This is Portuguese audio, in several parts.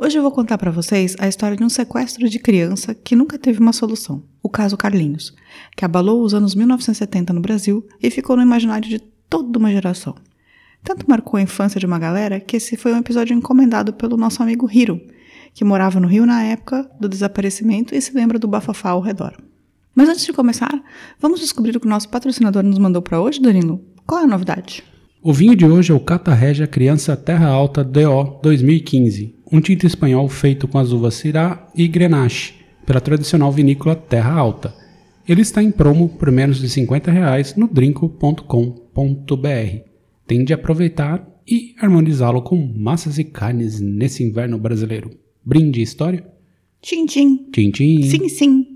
Hoje eu vou contar para vocês a história de um sequestro de criança que nunca teve uma solução, o caso Carlinhos, que abalou os anos 1970 no Brasil e ficou no imaginário de toda uma geração. Tanto marcou a infância de uma galera que esse foi um episódio encomendado pelo nosso amigo Hiro, que morava no Rio na época do desaparecimento e se lembra do bafafá ao redor. Mas antes de começar, vamos descobrir o que o nosso patrocinador nos mandou para hoje, Danilo? Qual é a novidade? O vinho de hoje é o Cata Regia Criança Terra Alta DO 2015, um tinto espanhol feito com as uvas Syrah e Grenache, pela tradicional vinícola Terra Alta. Ele está em promo por menos de 50 reais no drinco.com.br. Tende a aproveitar e harmonizá-lo com massas e carnes nesse inverno brasileiro. Brinde história? Tchim, tchim. Tchim, tchim. Sim, sim.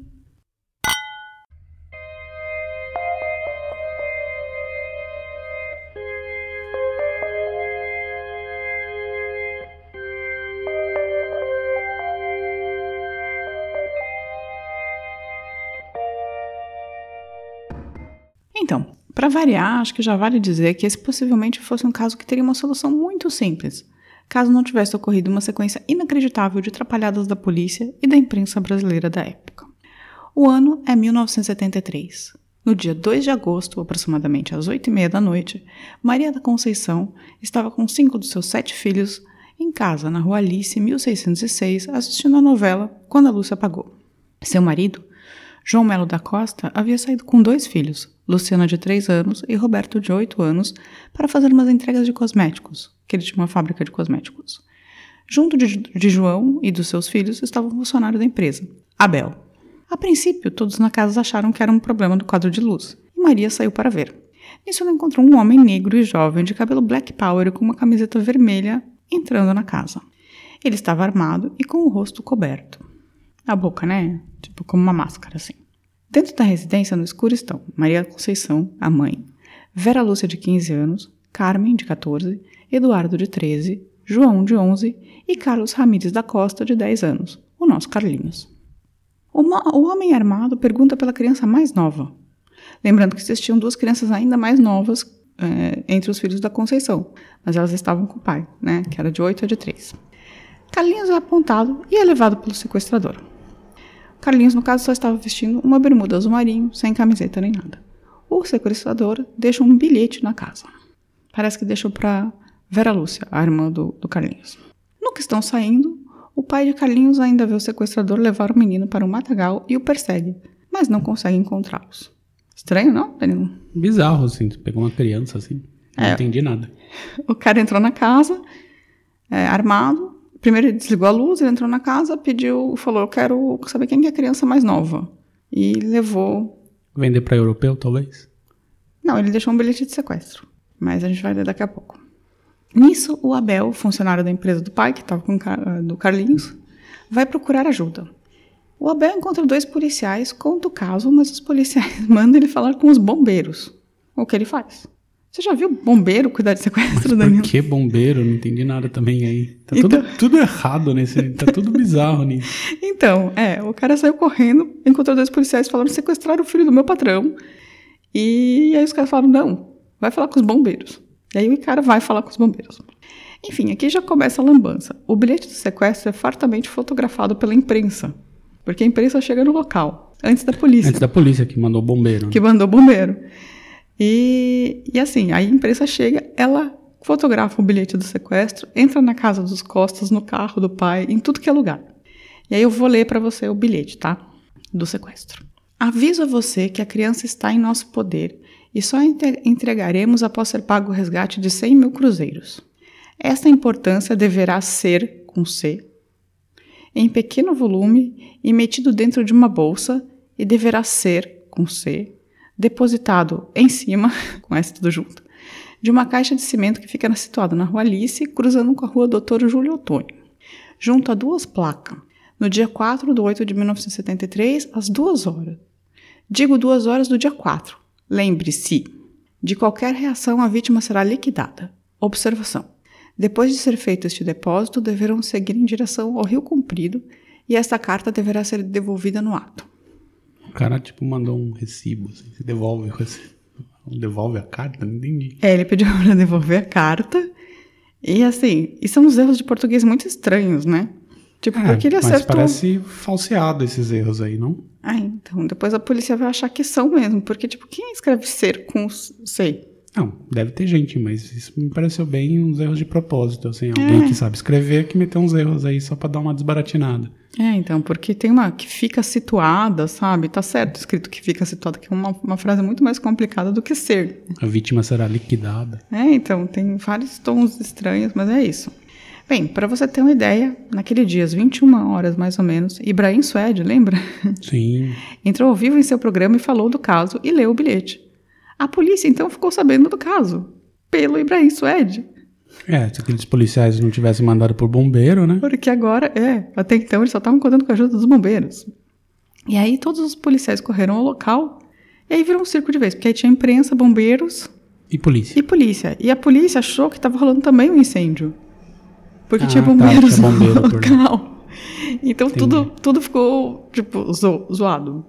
Variar, acho que já vale dizer que esse possivelmente fosse um caso que teria uma solução muito simples, caso não tivesse ocorrido uma sequência inacreditável de atrapalhadas da polícia e da imprensa brasileira da época. O ano é 1973. No dia 2 de agosto, aproximadamente às 8 e meia da noite, Maria da Conceição estava com cinco dos seus sete filhos em casa, na rua Alice, 1606, assistindo a novela Quando a Luz se Apagou. Seu marido, João Melo da Costa, havia saído com dois filhos, Luciana de 3 anos e Roberto de 8 anos, para fazer umas entregas de cosméticos, que ele tinha uma fábrica de cosméticos. Junto de, de João e dos seus filhos estava um funcionário da empresa, Abel. A princípio, todos na casa acharam que era um problema do quadro de luz, e Maria saiu para ver. Nisso ela encontrou um homem negro e jovem de cabelo black power com uma camiseta vermelha entrando na casa. Ele estava armado e com o rosto coberto. A boca, né? Tipo como uma máscara, assim. Dentro da residência, no escuro, estão Maria Conceição, a mãe, Vera Lúcia, de 15 anos, Carmen, de 14, Eduardo, de 13, João, de 11 e Carlos Ramírez da Costa, de 10 anos, o nosso Carlinhos. O, homem armado pergunta pela criança mais nova. Lembrando que existiam duas crianças ainda mais novas é, entre os filhos da Conceição, mas elas estavam com o pai, né, que era de 8 a de 3. Carlinhos é apontado e é levado pelo sequestrador. Carlinhos, no caso, só estava vestindo uma bermuda azul marinho, sem camiseta nem nada. O sequestrador deixa um bilhete na casa. Parece que deixou para Vera Lúcia, a irmã do, do Carlinhos. No que estão saindo, o pai de Carlinhos ainda vê o sequestrador levar o menino para um matagal e o persegue, mas não consegue encontrá-los. Estranho, não, Danilo? Bizarro, assim. Pegou uma criança, assim. Não É. entendi nada. O cara entrou na casa, é, armado. Primeiro ele desligou a luz, ele entrou na casa, pediu, falou: Eu quero saber quem que é a criança mais nova. E levou. Vender para europeu, talvez? Não, ele deixou um bilhete de sequestro. Mas a gente vai ler daqui a pouco. Nisso, o Abel, funcionário da empresa do pai, que estava com o Car- do Carlinhos, vai procurar ajuda. O Abel encontra dois policiais, conta o caso, mas os policiais mandam ele falar com os bombeiros. O que ele faz? Você já viu bombeiro cuidar de sequestro, Por Danilo? que bombeiro? Não entendi nada também aí. Tá Então- tudo, tudo errado nesse. Tá tudo bizarro nisso. Então, é, o cara saiu correndo, encontrou dois policiais falando sequestrar o filho do meu patrão. E aí os caras falaram, não, vai falar com os bombeiros. E aí o cara vai falar com os bombeiros. Enfim, aqui já começa a lambança. O bilhete do sequestro é fartamente fotografado pela imprensa, porque a imprensa chega no local, antes da polícia, Antes da polícia que mandou o bombeiro. né? que mandou o bombeiro. E, e assim, a imprensa chega, ela fotografa o bilhete do sequestro, entra na casa dos Costas, no carro do pai, em tudo que é lugar. E aí eu vou ler para você o bilhete, tá? Do sequestro. Aviso a você que a criança está em nosso poder e só entre- entregaremos após ser pago o resgate de 100 mil cruzeiros. Esta importância deverá ser, com C, em pequeno volume e metido dentro de uma bolsa e deverá ser, com C, depositado em cima, com S tudo junto, de uma caixa de cimento que fica situada na rua Alice, cruzando com a rua Doutor Júlio Otônio, junto a duas placas. no dia 4 de 8 de 1973, às 2 horas. Digo 2 horas do dia 4. Lembre-se, de qualquer reação a vítima será liquidada. Observação. Depois de ser feito este depósito, deverão seguir em direção ao Rio Comprido e esta carta deverá ser devolvida no ato. O cara, tipo, mandou um recibo, assim, você devolve o recibo. Devolve a carta? Não entendi. É, ele pediu para devolver a carta. E assim, e são uns erros de português muito estranhos, né? Tipo, É, porque ele mas acertou. parece falseado esses erros aí, não? Ah, então, depois a polícia vai achar que são mesmo. Porque, tipo, quem escreve ser com sei? Não, deve ter gente, mas isso me pareceu bem uns erros de propósito, assim. Alguém que sabe escrever que meteu uns erros aí só pra dar uma desbaratinada. É, então, porque tem uma que fica situada, sabe? Tá certo escrito que fica situada, que é uma, uma frase muito mais complicada do que ser. A vítima será liquidada. É, então, tem vários tons estranhos, mas é isso. Bem, para você ter uma ideia, naquele dia, às 21 horas mais ou menos, Ibrahim Suede, lembra? Sim. Entrou ao vivo em seu programa e falou do caso e leu o bilhete. A polícia então ficou sabendo do caso, pelo Ibrahim Suede. É, se aqueles policiais não tivessem mandado por bombeiro, né? Porque agora, é, até então eles só estavam contando com a ajuda dos bombeiros. E aí todos os policiais correram ao local e aí virou um circo de vez, porque aí tinha imprensa, bombeiros E polícia. e polícia. E a polícia achou que estava rolando também um incêndio. Porque Ah, tinha tá, bombeiros bombeiro no local. Então tudo, tudo ficou, tipo, zo- zoado.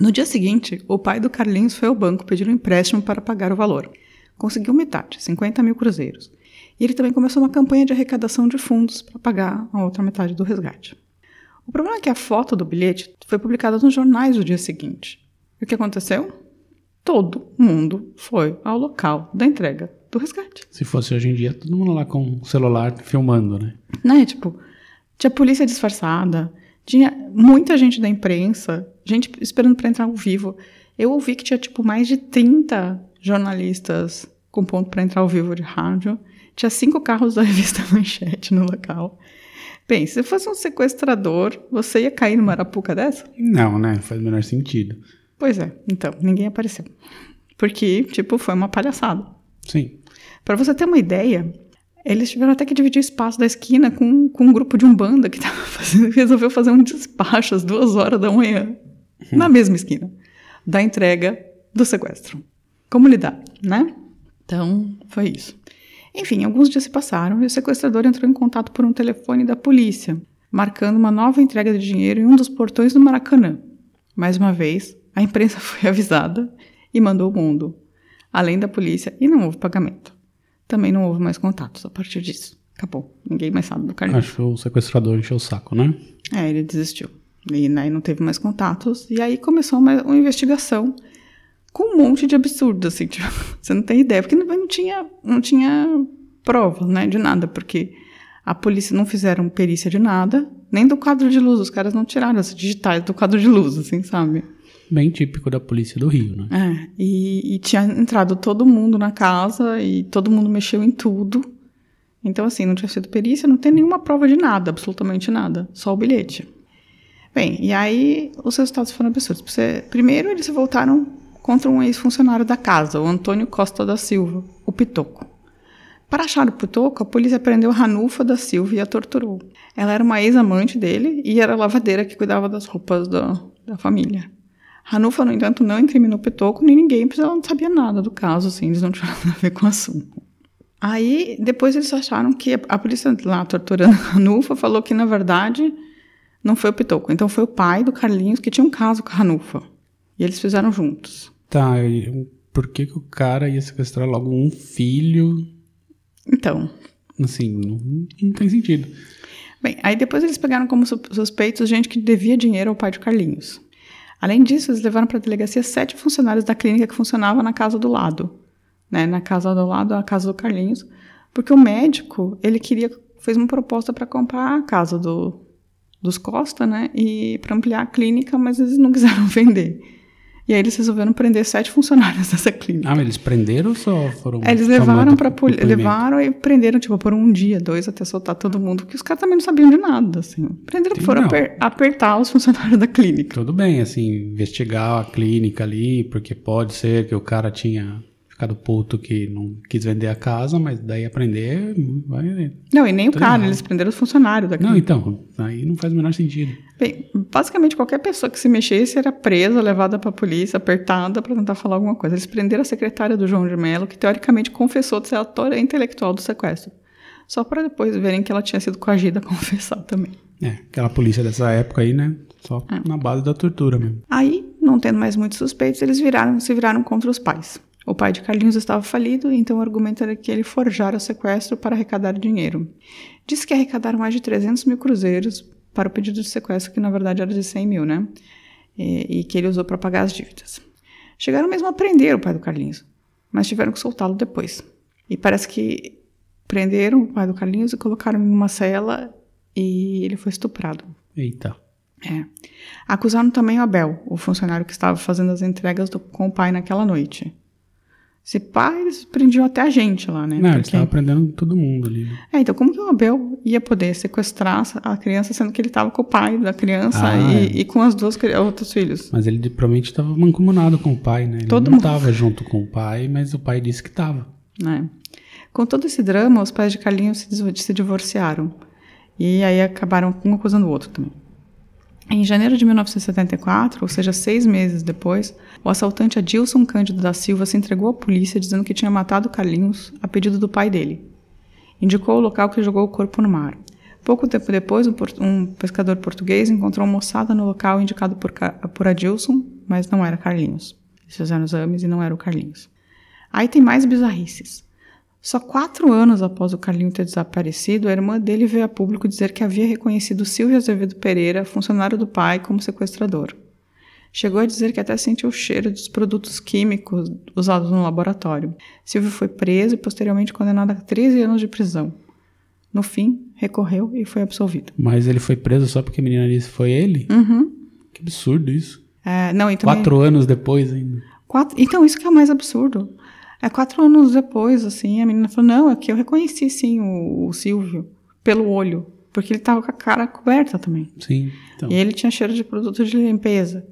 No dia seguinte, o pai do Carlinhos foi ao banco pedir um empréstimo para pagar o valor. Conseguiu metade, 50 mil cruzeiros. E ele também começou uma campanha de arrecadação de fundos para pagar a outra metade do resgate. O problema é que a foto do bilhete foi publicada nos jornais no dia seguinte. E o que aconteceu? Todo mundo foi ao local da entrega do resgate. Se fosse hoje em dia, todo mundo lá com o celular filmando, né? Né? Tipo, tinha polícia disfarçada, tinha muita gente da imprensa, gente esperando para entrar ao vivo. Eu ouvi que tinha, tipo, mais de 30 jornalistas com ponto para entrar ao vivo de rádio. Tinha cinco carros da revista Manchete no local. Bem, se fosse um sequestrador, você ia cair numa arapuca dessa? Não, né? Faz o menor sentido. Pois é, então, ninguém apareceu. Porque, tipo, foi uma palhaçada. Sim. Pra você ter uma ideia, eles tiveram até que dividir o espaço da esquina com, com um grupo de umbanda que tava fazendo, resolveu fazer um despacho às duas horas da manhã, na mesma esquina, da entrega do sequestro. Como lidar, né? Então, foi isso. Enfim, alguns dias se passaram e o sequestrador entrou em contato por um telefone da polícia, marcando uma nova entrega de dinheiro em um dos portões do Maracanã. Mais uma vez, a imprensa foi avisada e mandou o mundo, além da polícia, e não houve pagamento. Também não houve mais contatos a partir disso. Acabou. Ninguém mais sabe do Carlinhos. Acho que o sequestrador encheu o saco, né? É, ele desistiu. E aí não teve mais contatos. E aí começou uma, uma investigação com um monte de absurdos, assim, tipo, você não tem ideia, porque não, não tinha, não tinha prova, né, de nada, porque a polícia não fizeram perícia de nada, nem do quadro de luz, os caras não tiraram as digitais do quadro de luz, assim, sabe? Bem típico da polícia do Rio, né? É, e, e tinha entrado todo mundo na casa e todo mundo mexeu em tudo. Então, assim, não tinha sido perícia, não tem nenhuma prova de nada, absolutamente nada, só o bilhete. Bem, e aí os resultados foram absurdos. Primeiro, eles voltaram contra um ex-funcionário da casa, o Antônio Costa da Silva, o Pitoco. Para achar o Pitoco, a polícia prendeu Ranufa da Silva e a torturou. Ela era uma ex-amante dele e era lavadeira que cuidava das roupas da, da família. Ranufa, no entanto, não incriminou Pitoco nem ninguém, porque ela não sabia nada do caso, assim, eles não tinham nada a ver com o assunto. Aí, depois eles acharam que a, polícia lá torturando a Ranufa falou que, na verdade, não foi o Pitoco. Então, foi o pai do Carlinhos que tinha um caso com a Ranufa. E eles fizeram juntos. Tá, por que, que o cara ia sequestrar logo um filho? Então, Assim, não, não tem sentido. Bem, aí depois eles pegaram como sus- suspeitos gente que devia dinheiro ao pai de Carlinhos. Além disso, eles levaram para a delegacia sete funcionários da clínica que funcionava na casa do lado, né, na casa do lado, a casa do Carlinhos, porque o médico ele queria fez uma proposta para comprar a casa do, dos Costa, né, e para ampliar a clínica, mas eles não quiseram vender. E aí eles resolveram prender sete funcionários dessa clínica. Ah, mas eles prenderam só foram. É, eles levaram para levaram e prenderam tipo por um dia, dois até soltar todo mundo, porque os caras também não sabiam de nada, assim. Prenderam, Sim, foram aper- apertar os funcionários da clínica. Tudo bem, assim, investigar a clínica ali, porque pode ser que o cara tinha ficado puto que não quis vender a casa, mas daí aprender vai. Não, e nem o cara, eles prenderam os funcionários daqui. Não, então, aí não faz o menor sentido. Bem, basicamente qualquer pessoa que se mexesse era presa, levada pra polícia, apertada pra tentar falar alguma coisa. Eles prenderam a secretária do João de Mello, que teoricamente confessou de ser a autora intelectual do sequestro. Só pra depois verem que ela tinha sido coagida a confessar também. É, aquela polícia dessa época aí, né? Só É. na base da tortura mesmo. Aí, não tendo mais muitos suspeitos, eles viraram, se viraram contra os pais. O pai de Carlinhos estava falido, então o argumento era que ele forjara o sequestro para arrecadar dinheiro. Disse que arrecadaram mais de 300 mil cruzeiros para o pedido de sequestro, que na verdade era de 100 mil, né? E, e que ele usou para pagar as dívidas. Chegaram mesmo a prender o pai do Carlinhos, mas tiveram que soltá-lo depois. E parece que prenderam o pai do Carlinhos e colocaram em uma cela e ele foi estuprado. Eita. É. Acusaram também o Abel, o funcionário que estava fazendo as entregas do- com o pai naquela noite. Esse pai, eles prendiam até a gente lá, né? Não, eles Porque- estavam prendendo todo mundo ali. É, então como que o Abel ia poder sequestrar a criança, sendo que ele estava com o pai da criança Ah, e, é. e com as duas outros filhos? Mas ele provavelmente estava mancomunado com o pai, né? Ele Todo não mundo. estava junto com o pai, mas o pai disse que estava. né? Com todo esse drama, os pais de Carlinhos se, se divorciaram. E aí acabaram um acusando o outro também. Em janeiro de 1974, ou seja, seis meses depois, o assaltante Adilson Cândido da Silva se entregou à polícia dizendo que tinha matado Carlinhos a pedido do pai dele. Indicou o local que jogou o corpo no mar. Pouco tempo depois, um, pescador português encontrou moçada no local indicado por, por Adilson, mas não era Carlinhos. Eles fizeram exames e não era o Carlinhos. Aí tem mais bizarrices. Só quatro anos após o Carlinho ter desaparecido, a irmã dele veio a público dizer que havia reconhecido Silvio Azevedo Pereira, funcionário do pai, como sequestrador. Chegou a dizer que até sentiu o cheiro dos produtos químicos usados no laboratório. Silvio foi preso e posteriormente condenado a 13 anos de prisão. No fim, recorreu e foi absolvido. Mas ele foi preso só porque a menina disse foi ele? Uhum. Que absurdo isso. É, não, também- Quatro anos depois ainda. Quatro- Então, isso que é o mais absurdo. É quatro anos depois, assim, a menina falou, não, é que eu reconheci, sim, o, o Silvio, pelo olho. Porque ele tava com a cara coberta também. Sim. Então, E ele tinha cheiro de produto de limpeza,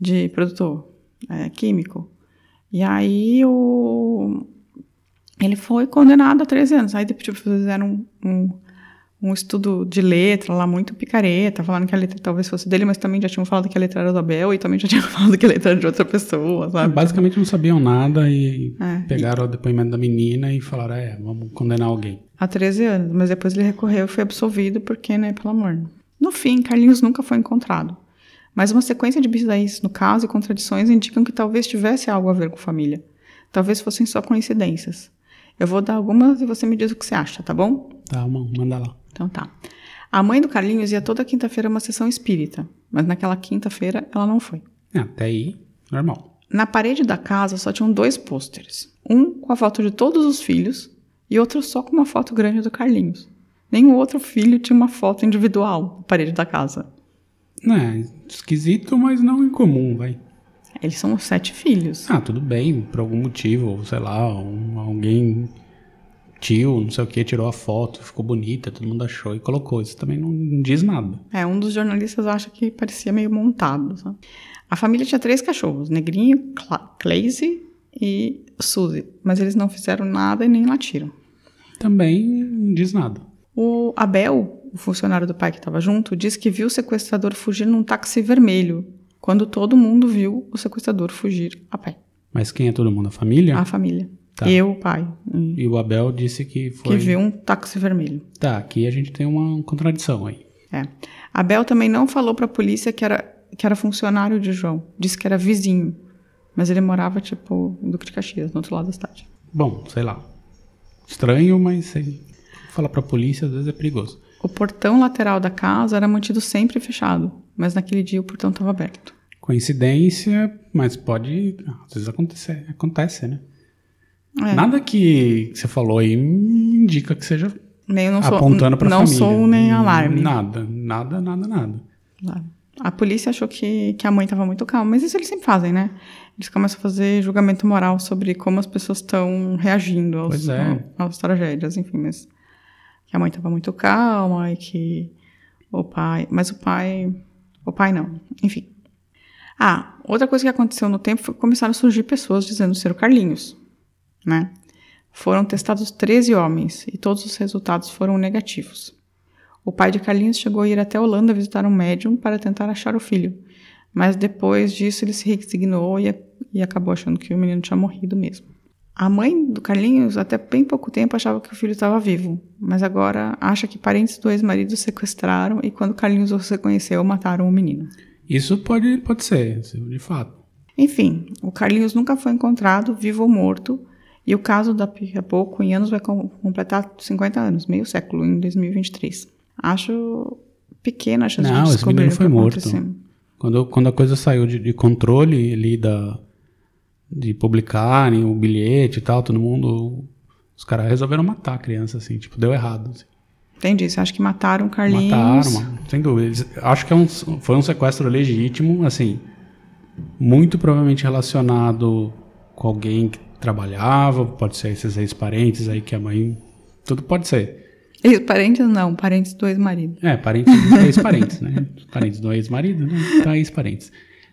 de produto é, químico. E aí o... ele foi condenado a 13 anos. Aí depois tipo, fizeram um, um, um estudo de letra lá, muito picareta, falando que a letra talvez fosse dele, mas também já tinham falado que a letra era do Abel e também já tinham falado que a letra era de outra pessoa, sabe? basicamente não sabiam nada e É, pegaram o depoimento da menina e falaram, é, vamos condenar alguém. Há 13 anos, mas depois ele recorreu e foi absolvido porque, né, pelo amor. No fim, Carlinhos nunca foi encontrado. Mas uma sequência de bizarrices no caso e contradições indicam que talvez tivesse algo a ver com família. Talvez fossem só coincidências. Eu vou dar algumas e você me diz o que você acha, tá bom? Tá, manda lá. Então tá. A mãe do Carlinhos ia toda quinta-feira uma sessão espírita, mas naquela quinta-feira ela não foi. É, até aí, normal. Na parede da casa só tinham dois pôsteres. Um com a foto de todos os filhos e outro só com uma foto grande do Carlinhos. Nenhum outro filho tinha uma foto individual na parede da casa. É, esquisito, mas não incomum, vai. Eles são sete filhos. Ah, tudo bem, por algum motivo, sei lá, um- alguém, tio, não sei o que, tirou a foto, ficou bonita, todo mundo achou e colocou. Isso também não diz nada. É, um dos jornalistas acha que parecia meio montado. sabe? A família tinha três cachorros, Negrinho, Cla Clazy e Suzy. Mas eles não fizeram nada e nem latiram. Também não diz nada. O Abel, o funcionário do pai que estava junto, disse que viu o sequestrador fugir num táxi vermelho, quando todo mundo viu o sequestrador fugir a pé. Mas quem é todo mundo? A família? A família. Tá. Eu, o pai. e- E o Abel disse que foi. Que viu um táxi vermelho. Tá, aqui a gente tem uma contradição aí. É. Abel também não falou pra polícia que era, que era funcionário de João. Disse que era vizinho. Mas ele morava, tipo, em Duque de Caxias, no outro lado da cidade. Bom, sei lá. Estranho, mas sei. Falar pra polícia às vezes é perigoso. O portão lateral da casa era mantido sempre fechado. Mas naquele dia o portão estava aberto. Coincidência, mas pode. Às vezes acontece, acontece né? É. Nada que você falou aí indica que seja não sou, apontando pra Não família. sou nem alarme. Nada, nada, nada, nada. A polícia achou que, que a mãe estava muito calma, mas isso eles sempre fazem, né? Eles começam a fazer julgamento moral sobre como as pessoas estão reagindo aos, é. às tragédias, enfim, mas que a mãe estava muito calma e que o pai, mas o pai, o pai não, enfim. Ah, outra coisa que aconteceu no tempo foi que começaram a surgir pessoas dizendo ser o Carlinhos. Né? Foram testados 13 homens e todos os resultados foram negativos. O pai de Carlinhos chegou a ir até a Holanda visitar um médium para tentar achar o filho, mas depois disso ele se resignou e, e acabou achando que o menino tinha morrido mesmo. A mãe do Carlinhos, até bem pouco tempo, achava que o filho estava vivo, mas agora acha que parentes do ex-marido sequestraram e quando Carlinhos os reconheceu, mataram o menino. Isso pode, pode ser, de fato. Enfim, o Carlinhos nunca foi encontrado, vivo ou morto, e o caso daqui a pouco, em anos, vai completar 50 anos, meio século, em 2023. Acho pequena a chance Não, de esse descobrir menino o que foi morto. Quando, quando a coisa saiu de, de controle ali da, de publicarem o bilhete e tal, todo mundo. Os caras resolveram matar a criança, assim, tipo, deu errado. assim. Entendi, você acha que mataram o Carlinhos? Mataram, sem dúvida. Eles- Acho que é um, foi um sequestro legítimo, assim, muito provavelmente relacionado com alguém que trabalhava, pode ser esses ex-parentes aí que a mãe. Tudo pode ser. Ex- Parentes não, parentes do ex-marido. É, parentes ex-parentes, né? Parentes do ex-marido, né? Então, ex-parentes.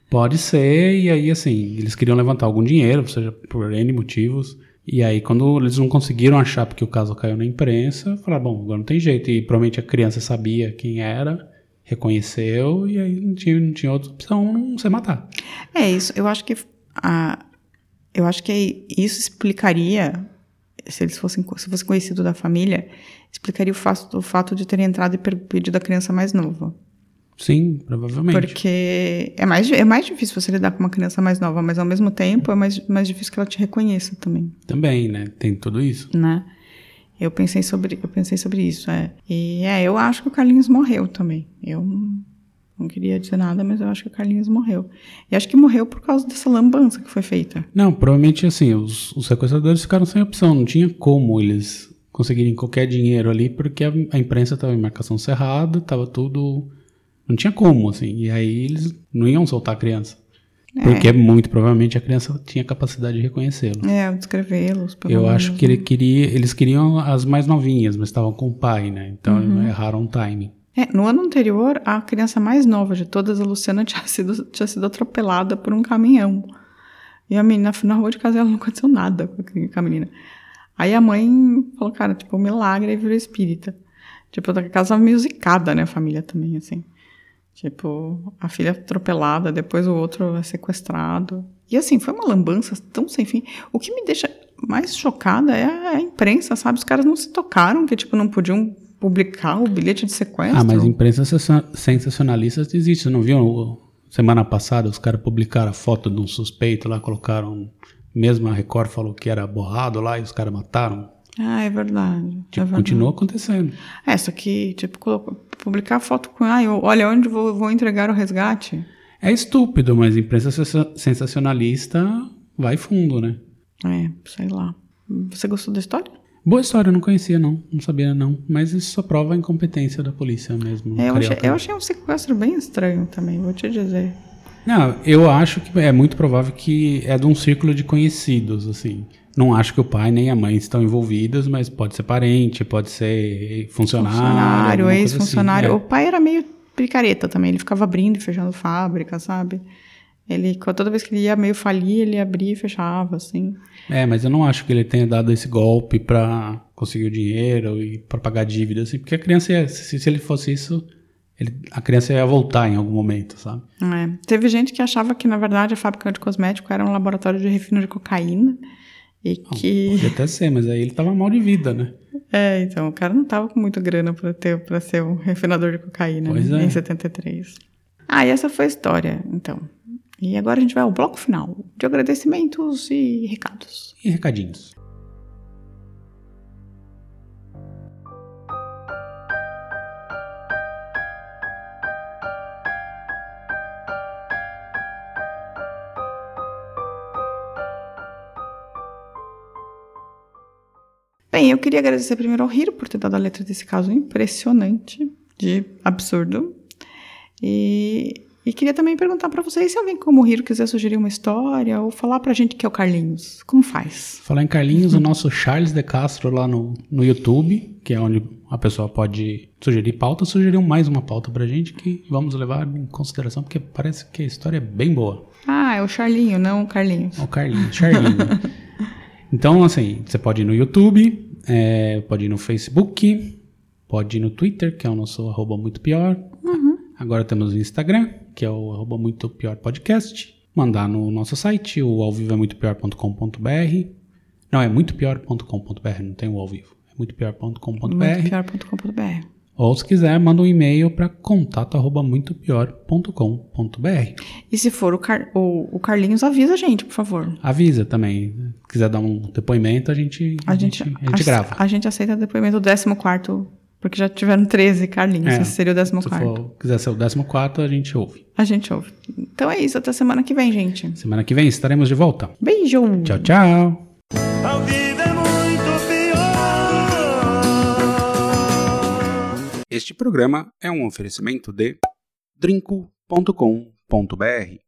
Pode ser, e aí, assim, eles queriam levantar algum dinheiro, seja por N motivos. E aí, quando eles não conseguiram achar porque o caso caiu na imprensa, falaram, bom, agora não tem jeito. E provavelmente a criança sabia quem era, reconheceu, e aí não tinha, não tinha outra opção não ser matar. É isso, eu acho que a, eu acho que isso explicaria se eles fossem se fosse conhecido da família, explicaria o fato, o fato de terem entrado e pedido a criança mais nova. Sim, provavelmente. Porque é mais, é mais difícil você lidar com uma criança mais nova, mas ao mesmo tempo é mais, mais difícil que ela te reconheça também, Também, né? Tem tudo isso. né? Eu pensei sobre, eu pensei sobre isso, é. E é, eu acho que o Carlinhos morreu também. Eu não, queria dizer nada, mas eu acho que o Carlinhos morreu. E acho que morreu por causa dessa lambança que foi feita. Não, provavelmente assim, os, os sequestradores ficaram sem opção, não tinha como eles conseguirem qualquer dinheiro ali, porque a, a imprensa estava em marcação cerrada, estava tudo. Não tinha como, assim. E aí eles não iam soltar a criança. Porque muito provavelmente a criança tinha capacidade de reconhecê-lo. É, descrevê-los. Eu menos, acho que né? ele queria, eles queriam as mais novinhas, mas estavam com o pai, né? Então Uhum. erraram o timing. É, no ano anterior, a criança mais nova de todas, a Luciana, tinha sido, tinha sido atropelada por um caminhão. E a menina, na rua de casa, ela não aconteceu nada com a, menina. Aí a mãe falou, cara, tipo, um milagre, e virou espírita. Tipo, a casa meio zicada, né, a família também, assim. Tipo, a filha atropelada, depois o outro é sequestrado. E assim, foi uma lambança tão sem fim. O que me deixa mais chocada é a imprensa, sabe? Os caras não se tocaram que, tipo, não podiam publicar o bilhete de sequestro. Ah, mas imprensa sensa- sensacionalista existe. Você não viu? Semana passada os caras publicaram a foto de um suspeito lá, colocaram. Mesmo a Record falou que era borrado lá e os caras mataram. Ah, é verdade. é Tipo, verdade. continua acontecendo. É, só que, tipo, publicar foto com. Ah, eu, olha onde vou, vou entregar o resgate. É estúpido, mas imprensa sensa- sensacionalista vai fundo, né? É, sei lá. Você gostou da história? Boa história, eu não conhecia, não. Não sabia, não. Mas isso só prova a incompetência da polícia mesmo. É, eu, achei, eu achei um sequestro bem estranho também, vou te dizer. Não, eu acho que é muito provável que é de um círculo de conhecidos, assim. Não acho que o pai nem a mãe estão envolvidos, mas pode ser parente, pode ser funcionário. Funcionário, coisa ex-funcionário. assim. O pai era meio picareta também, ele ficava abrindo e fechando fábrica, sabe? Ele, toda vez que ele ia meio falir, ele abria e fechava, assim. É. mas eu não acho que ele tenha dado esse golpe pra conseguir o dinheiro e pra pagar dívidas, assim, porque a criança, ia, se, se ele fosse isso, ele- a criança ia voltar em algum momento, sabe? É. Teve gente que achava que, na verdade, a fábrica de cosmético era um laboratório de refino de cocaína. E que. Podia até ser, mas aí ele tava mal de vida, né? É, então, o cara não tava com muita grana pra, ter, pra ser um refinador de cocaína né, é. em 73. Ah, e essa foi a história, então. E agora a gente vai ao bloco final de agradecimentos e recados. E recadinhos. Bem, eu queria agradecer primeiro ao Hiro por ter dado a letra desse caso impressionante, de absurdo. E, e queria também perguntar pra vocês se alguém como o Hiro quiser sugerir uma história ou falar pra gente que é o Carlinhos. Como faz? Falar em Carlinhos, o nosso Charles de Castro lá no, no YouTube, que é onde a pessoa pode sugerir pauta, sugeriu mais uma pauta pra gente que vamos levar em consideração, porque parece que a história é bem boa. Ah, é o Charlinho, não o Carlinhos. O Carlinhos, Charlinho. Então, assim, você pode ir no YouTube, é, pode ir no Facebook, pode ir no Twitter, que é o nosso arroba muito pior. Agora temos o Instagram, que é o arroba muito pior podcast. Mandar no nosso site, o alvivo é muito pior.com.br. Não, é muito pior.com.br, não tem o ao vivo. É muito pior.com.br. Muitopior.com.br. Ou se quiser, manda um e-mail para contato arroba muito pior.com.br. E se for o, Car- o, o Carlinhos, avisa a gente, por favor. Avisa também. Se quiser dar um depoimento, a gente, A gente, a gente grava. A gente aceita depoimento do 14, porque já tiveram 13 Carlinhos. É, Esse seria o Se 14. for, quiser ser o 14, a gente ouve. A gente ouve. Então é isso, até semana que vem, gente. Semana que vem estaremos de volta. Beijo! Tchau, tchau. É muito pior. Este programa é um oferecimento de drinco.com.br